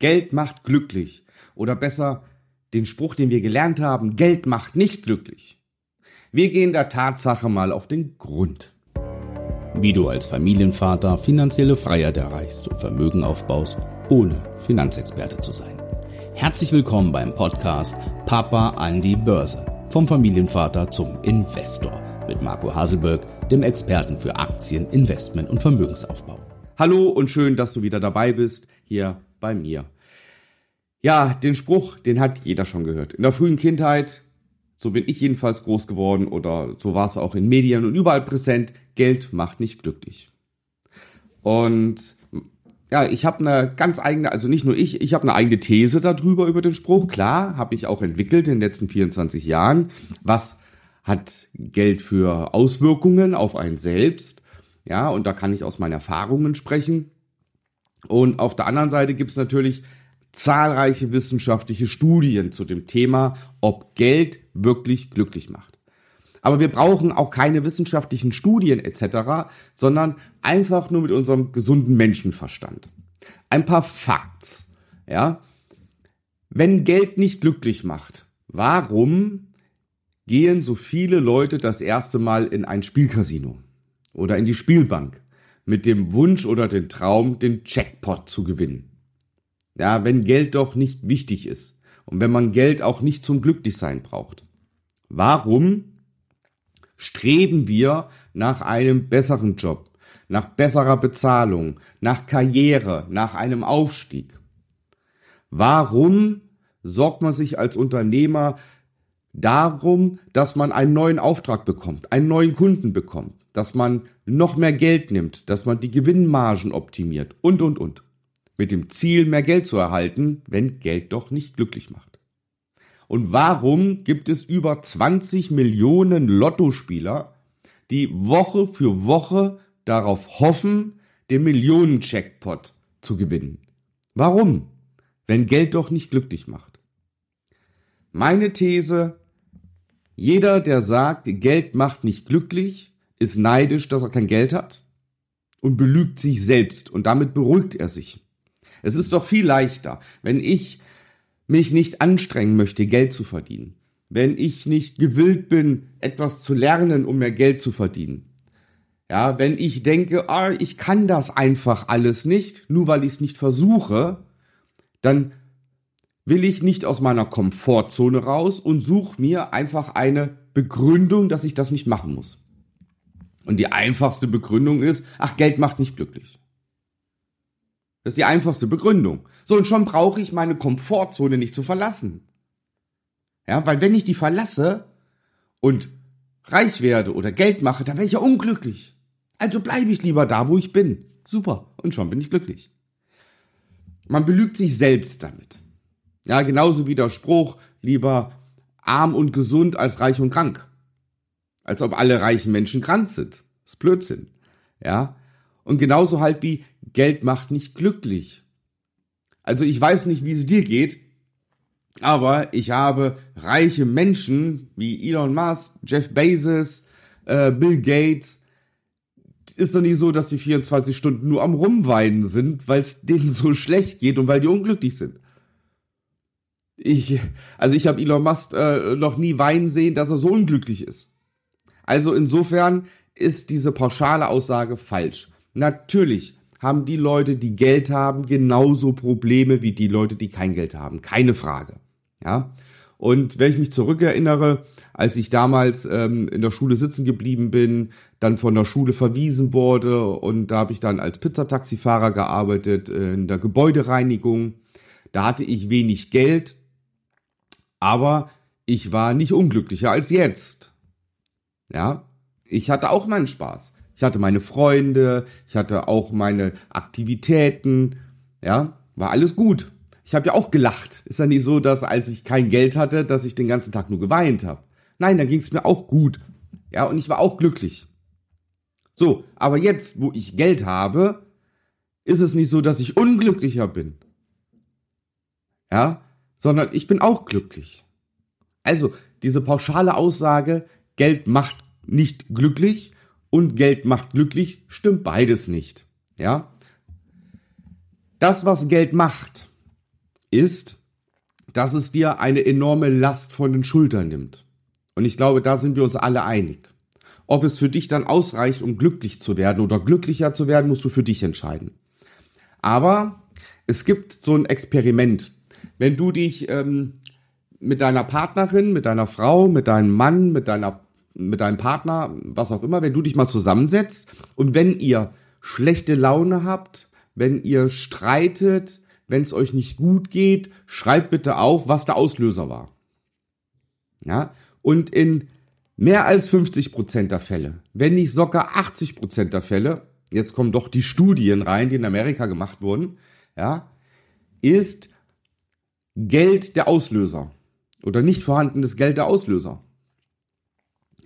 Geld macht glücklich. Oder besser den Spruch, den wir gelernt haben, Geld macht nicht glücklich. Wir gehen der Tatsache mal auf den Grund. Wie du als Familienvater finanzielle Freiheit erreichst und Vermögen aufbaust, ohne Finanzexperte zu sein. Herzlich willkommen beim Podcast Papa an die Börse. Vom Familienvater zum Investor mit Marco Haselberg, dem Experten für Aktien, Investment und Vermögensaufbau. Hallo und schön, dass du wieder dabei bist hier bei mir. Ja, den Spruch, den hat jeder schon gehört. In der frühen Kindheit, so bin ich jedenfalls groß geworden oder so war es auch in Medien und überall präsent, Geld macht nicht glücklich. Und ja, ich habe eine ganz eigene, also nicht nur ich, ich habe eine eigene These darüber über den Spruch. Klar, habe ich auch entwickelt in den letzten 24 Jahren. Was hat Geld für Auswirkungen auf einen selbst? Ja, und da kann ich aus meinen Erfahrungen sprechen. Und auf der anderen Seite gibt es natürlich zahlreiche wissenschaftliche Studien zu dem Thema, ob Geld wirklich glücklich macht. Aber wir brauchen auch keine wissenschaftlichen Studien etc., sondern einfach nur mit unserem gesunden Menschenverstand. Ein paar Facts. Ja? Wenn Geld nicht glücklich macht, warum gehen so viele Leute das erste Mal in ein Spielcasino? oder in die Spielbank mit dem Wunsch oder den Traum, den Jackpot zu gewinnen. Ja, wenn Geld doch nicht wichtig ist und wenn man Geld auch nicht zum Glücklichsein braucht. Warum streben wir nach einem besseren Job, nach besserer Bezahlung, nach Karriere, nach einem Aufstieg? Warum sorgt man sich als Unternehmer darum, dass man einen neuen Auftrag bekommt, einen neuen Kunden bekommt, dass man noch mehr Geld nimmt, dass man die Gewinnmargen optimiert und, und, und. Mit dem Ziel, mehr Geld zu erhalten, wenn Geld doch nicht glücklich macht. Und warum gibt es über 20 Millionen Lottospieler, die Woche für Woche darauf hoffen, den Millionen-Jackpot zu gewinnen? Warum? Wenn Geld doch nicht glücklich macht. Meine These, jeder, der sagt, Geld macht nicht glücklich, ist neidisch, dass er kein Geld hat und belügt sich selbst und damit beruhigt er sich. Es ist doch viel leichter, wenn ich mich nicht anstrengen möchte, Geld zu verdienen, wenn ich nicht gewillt bin, etwas zu lernen, um mehr Geld zu verdienen. Ja, wenn ich denke, ah, ich kann das einfach alles nicht, nur weil ich es nicht versuche, dann will ich nicht aus meiner Komfortzone raus und suche mir einfach eine Begründung, dass ich das nicht machen muss. Und die einfachste Begründung ist, ach, Geld macht nicht glücklich. Das ist die einfachste Begründung. So, und schon brauche ich meine Komfortzone nicht zu verlassen. Ja, weil wenn ich die verlasse und reich werde oder Geld mache, dann werde ich ja unglücklich. Also bleibe ich lieber da, wo ich bin. Super. Und schon bin ich glücklich. Man belügt sich selbst damit. Ja, genauso wie der Spruch, lieber arm und gesund als reich und krank. Als ob alle reichen Menschen krank sind. Das ist Blödsinn. Ja. Und genauso halt wie Geld macht nicht glücklich. Also ich weiß nicht, wie es dir geht, aber ich habe reiche Menschen wie Elon Musk, Jeff Bezos, äh, Bill Gates. Ist doch nicht so, dass die 24 Stunden nur am Rumweinen sind, weil es denen so schlecht geht und weil die unglücklich sind. Ich, also ich habe Elon Musk äh, noch nie weinen sehen, dass er so unglücklich ist. Also insofern ist diese pauschale Aussage falsch. Natürlich haben die Leute, die Geld haben, genauso Probleme wie die Leute, die kein Geld haben. Keine Frage. Ja. Und wenn ich mich zurückerinnere, als ich damals ähm, in der Schule sitzen geblieben bin, dann von der Schule verwiesen wurde und da habe ich dann als Pizzataxifahrer gearbeitet äh, in der Gebäudereinigung. Da hatte ich wenig Geld, aber ich war nicht unglücklicher als jetzt. Ja, ich hatte auch meinen Spaß. Ich hatte meine Freunde, ich hatte auch meine Aktivitäten, ja, war alles gut. Ich habe ja auch gelacht. Ist ja nicht so, dass als ich kein Geld hatte, dass ich den ganzen Tag nur geweint habe. Nein, da ging es mir auch gut. Ja, und ich war auch glücklich. So, aber jetzt, wo ich Geld habe, ist es nicht so, dass ich unglücklicher bin. Ja, sondern ich bin auch glücklich. Also, diese pauschale Aussage, Geld macht nicht glücklich und Geld macht glücklich, stimmt beides nicht. Ja? Das, was Geld macht, ist, dass es dir eine enorme Last von den Schultern nimmt. Und ich glaube, da sind wir uns alle einig. Ob es für dich dann ausreicht, um glücklich zu werden oder glücklicher zu werden, musst du für dich entscheiden. Aber es gibt so ein Experiment. Wenn du dich ähm, mit deiner Partnerin, mit deiner Frau, mit deinem Mann, mit deiner mit deinem Partner, was auch immer, wenn du dich mal zusammensetzt und wenn ihr schlechte Laune habt, wenn ihr streitet, wenn es euch nicht gut geht, schreibt bitte auf, was der Auslöser war. Ja, und in mehr als 50 Prozent der Fälle, wenn nicht sogar 80 Prozent der Fälle, jetzt kommen doch die Studien rein, die in Amerika gemacht wurden, ja, ist Geld der Auslöser oder nicht vorhandenes Geld der Auslöser.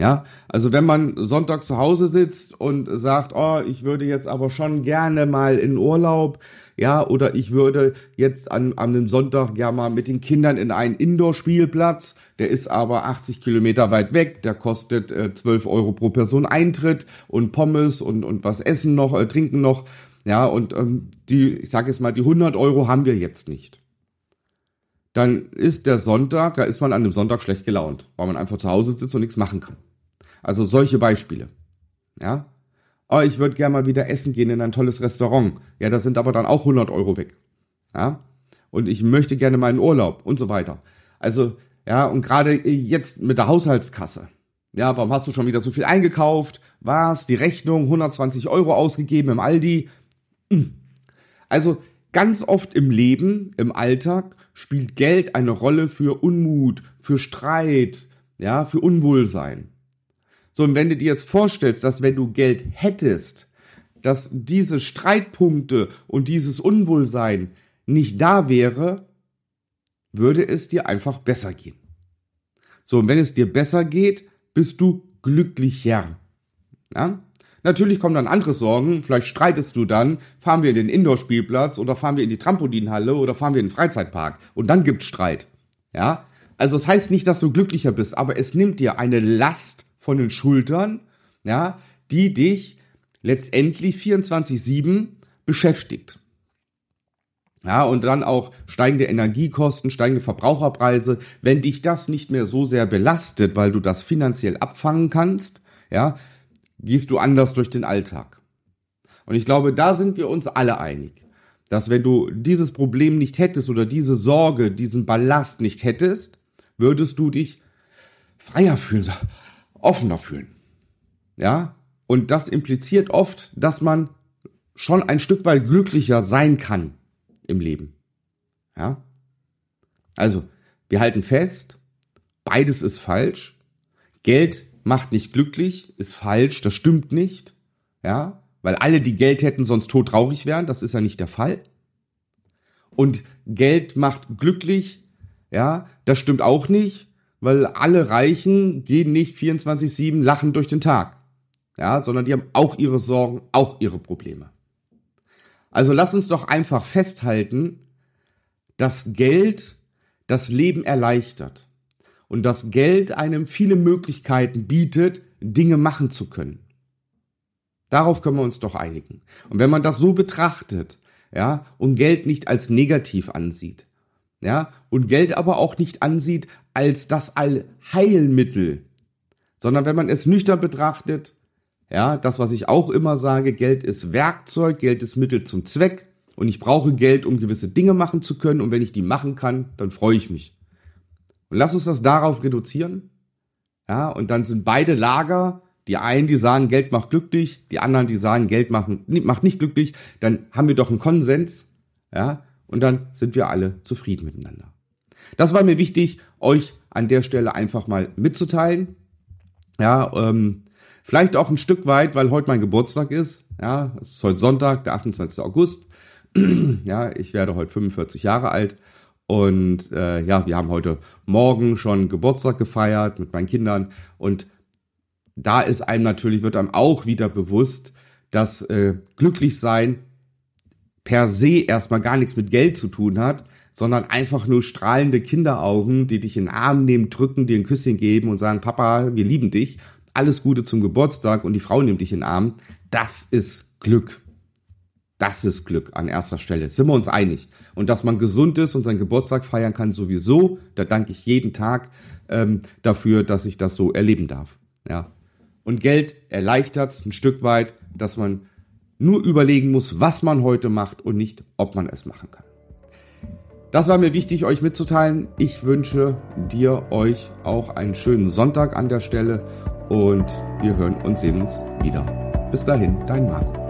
Ja, also wenn man Sonntag zu Hause sitzt und sagt, oh, ich würde jetzt aber schon gerne mal in Urlaub, ja, oder ich würde jetzt an, an einem Sonntag gerne mal mit den Kindern in einen Indoor-Spielplatz, der ist aber 80 Kilometer weit weg, der kostet äh, 12 Euro pro Person Eintritt und Pommes und, und was essen noch, äh, trinken noch, ja, und ähm, die, ich sage jetzt mal, die 100 Euro haben wir jetzt nicht dann ist der Sonntag, da ist man an dem Sonntag schlecht gelaunt, weil man einfach zu Hause sitzt und nichts machen kann. Also solche Beispiele. Ja. Oh, ich würde gerne mal wieder essen gehen in ein tolles Restaurant. Ja, da sind aber dann auch 100 Euro weg. Ja. Und ich möchte gerne in Urlaub und so weiter. Also, ja, und gerade jetzt mit der Haushaltskasse. Ja, warum hast du schon wieder so viel eingekauft? Was? Die Rechnung 120 Euro ausgegeben im Aldi? Hm. Also, ganz oft im Leben, im Alltag, spielt Geld eine Rolle für Unmut, für Streit, ja, für Unwohlsein. So, und wenn du dir jetzt vorstellst, dass wenn du Geld hättest, dass diese Streitpunkte und dieses Unwohlsein nicht da wäre, würde es dir einfach besser gehen. So, und wenn es dir besser geht, bist du glücklicher. Ja? Natürlich kommen dann andere Sorgen, vielleicht streitest du dann, fahren wir in den Indoor-Spielplatz oder fahren wir in die Trampolinhalle oder fahren wir in den Freizeitpark und dann gibt's Streit. Ja? Also es das heißt nicht, dass du glücklicher bist, aber es nimmt dir eine Last von den Schultern, ja, die dich letztendlich 24-7 beschäftigt. Ja, und dann auch steigende Energiekosten, steigende Verbraucherpreise. Wenn dich das nicht mehr so sehr belastet, weil du das finanziell abfangen kannst, ja, gehst du anders durch den Alltag. Und ich glaube, da sind wir uns alle einig, dass wenn du dieses Problem nicht hättest oder diese Sorge, diesen Ballast nicht hättest, würdest du dich freier fühlen offener fühlen. Ja? Und das impliziert oft, dass man schon ein Stück weit glücklicher sein kann im Leben. Ja? Also, wir halten fest, beides ist falsch. Geld macht nicht glücklich, ist falsch, das stimmt nicht. Ja? Weil alle, die Geld hätten, sonst todtraurig wären, das ist ja nicht der Fall. Und Geld macht glücklich, ja, das stimmt auch nicht, weil alle Reichen gehen nicht 24-7 lachend durch den Tag. Ja, sondern die haben auch ihre Sorgen, auch ihre Probleme. Also lass uns doch einfach festhalten, dass Geld das Leben erleichtert und dass Geld einem viele Möglichkeiten bietet, Dinge machen zu können. Darauf können wir uns doch einigen. Und wenn man das so betrachtet, ja, und Geld nicht als negativ ansieht, ja, und Geld aber auch nicht ansieht als das Allheilmittel, sondern wenn man es nüchtern betrachtet, ja, das, was ich auch immer sage, Geld ist Werkzeug, Geld ist Mittel zum Zweck und ich brauche Geld, um gewisse Dinge machen zu können und wenn ich die machen kann, dann freue ich mich. Und lass uns das darauf reduzieren, ja, und dann sind beide Lager, die einen, die sagen, Geld macht glücklich, die anderen, die sagen, Geld macht, macht nicht glücklich, dann haben wir doch einen Konsens, ja, und dann sind wir alle zufrieden miteinander. Das war mir wichtig, euch an der Stelle einfach mal mitzuteilen. Ja, ähm, vielleicht auch ein Stück weit, weil heute mein Geburtstag ist. Ja, es ist heute Sonntag, der 28. August. ja, ich werde heute 45 Jahre alt. Und äh, ja, wir haben heute Morgen schon Geburtstag gefeiert mit meinen Kindern. Und da ist einem natürlich, wird einem auch wieder bewusst, dass äh, glücklich sein per se erstmal gar nichts mit Geld zu tun hat, sondern einfach nur strahlende Kinderaugen, die dich in den Arm nehmen, drücken, dir ein Küsschen geben und sagen, Papa, wir lieben dich, alles Gute zum Geburtstag und die Frau nimmt dich in den Arm. Das ist Glück. Das ist Glück an erster Stelle. Sind wir uns einig? Und dass man gesund ist und seinen Geburtstag feiern kann, sowieso. Da danke ich jeden Tag ähm, dafür, dass ich das so erleben darf. Ja. Und Geld erleichtert es ein Stück weit, dass man nur überlegen muss, was man heute macht und nicht, ob man es machen kann. Das war mir wichtig, euch mitzuteilen. Ich wünsche dir, euch auch einen schönen Sonntag an der Stelle und wir hören und sehen uns wieder. Bis dahin, dein Marco.